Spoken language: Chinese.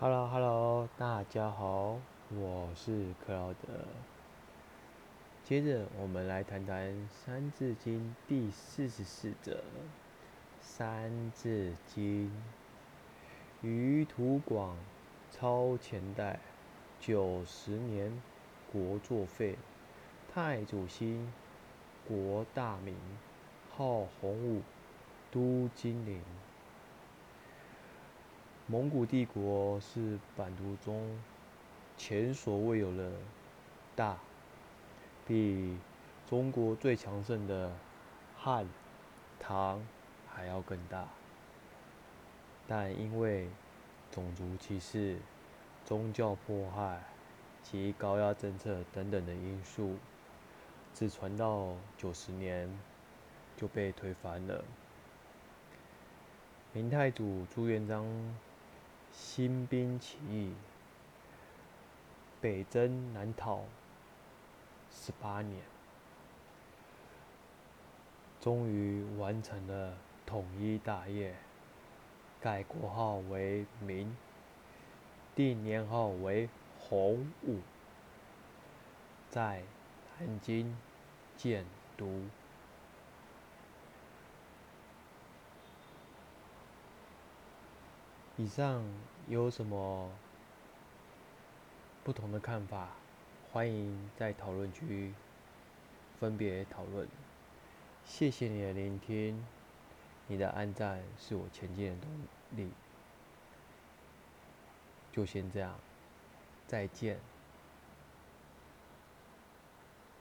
Hello，Hello，大家好，我是克劳德。接着，我们来谈谈《三字经》第四十四则，《三字经》于土广超前代九十年，国作废，太祖兴，国大明，号洪武，都金陵。蒙古帝国是版图中前所未有的大，比中国最强盛的汉、唐还要更大。但因为种族歧视、宗教迫害及高压政策等等的因素，只传到九十年就被推翻了。明太祖朱元璋。新兵起义，北征南讨十八年，终于完成了统一大业，改国号为明，定年号为洪武，在南京建都。以上有什么不同的看法？欢迎在讨论区分别讨论。谢谢你的聆听，你的安赞是我前进的动力。就先这样，再见。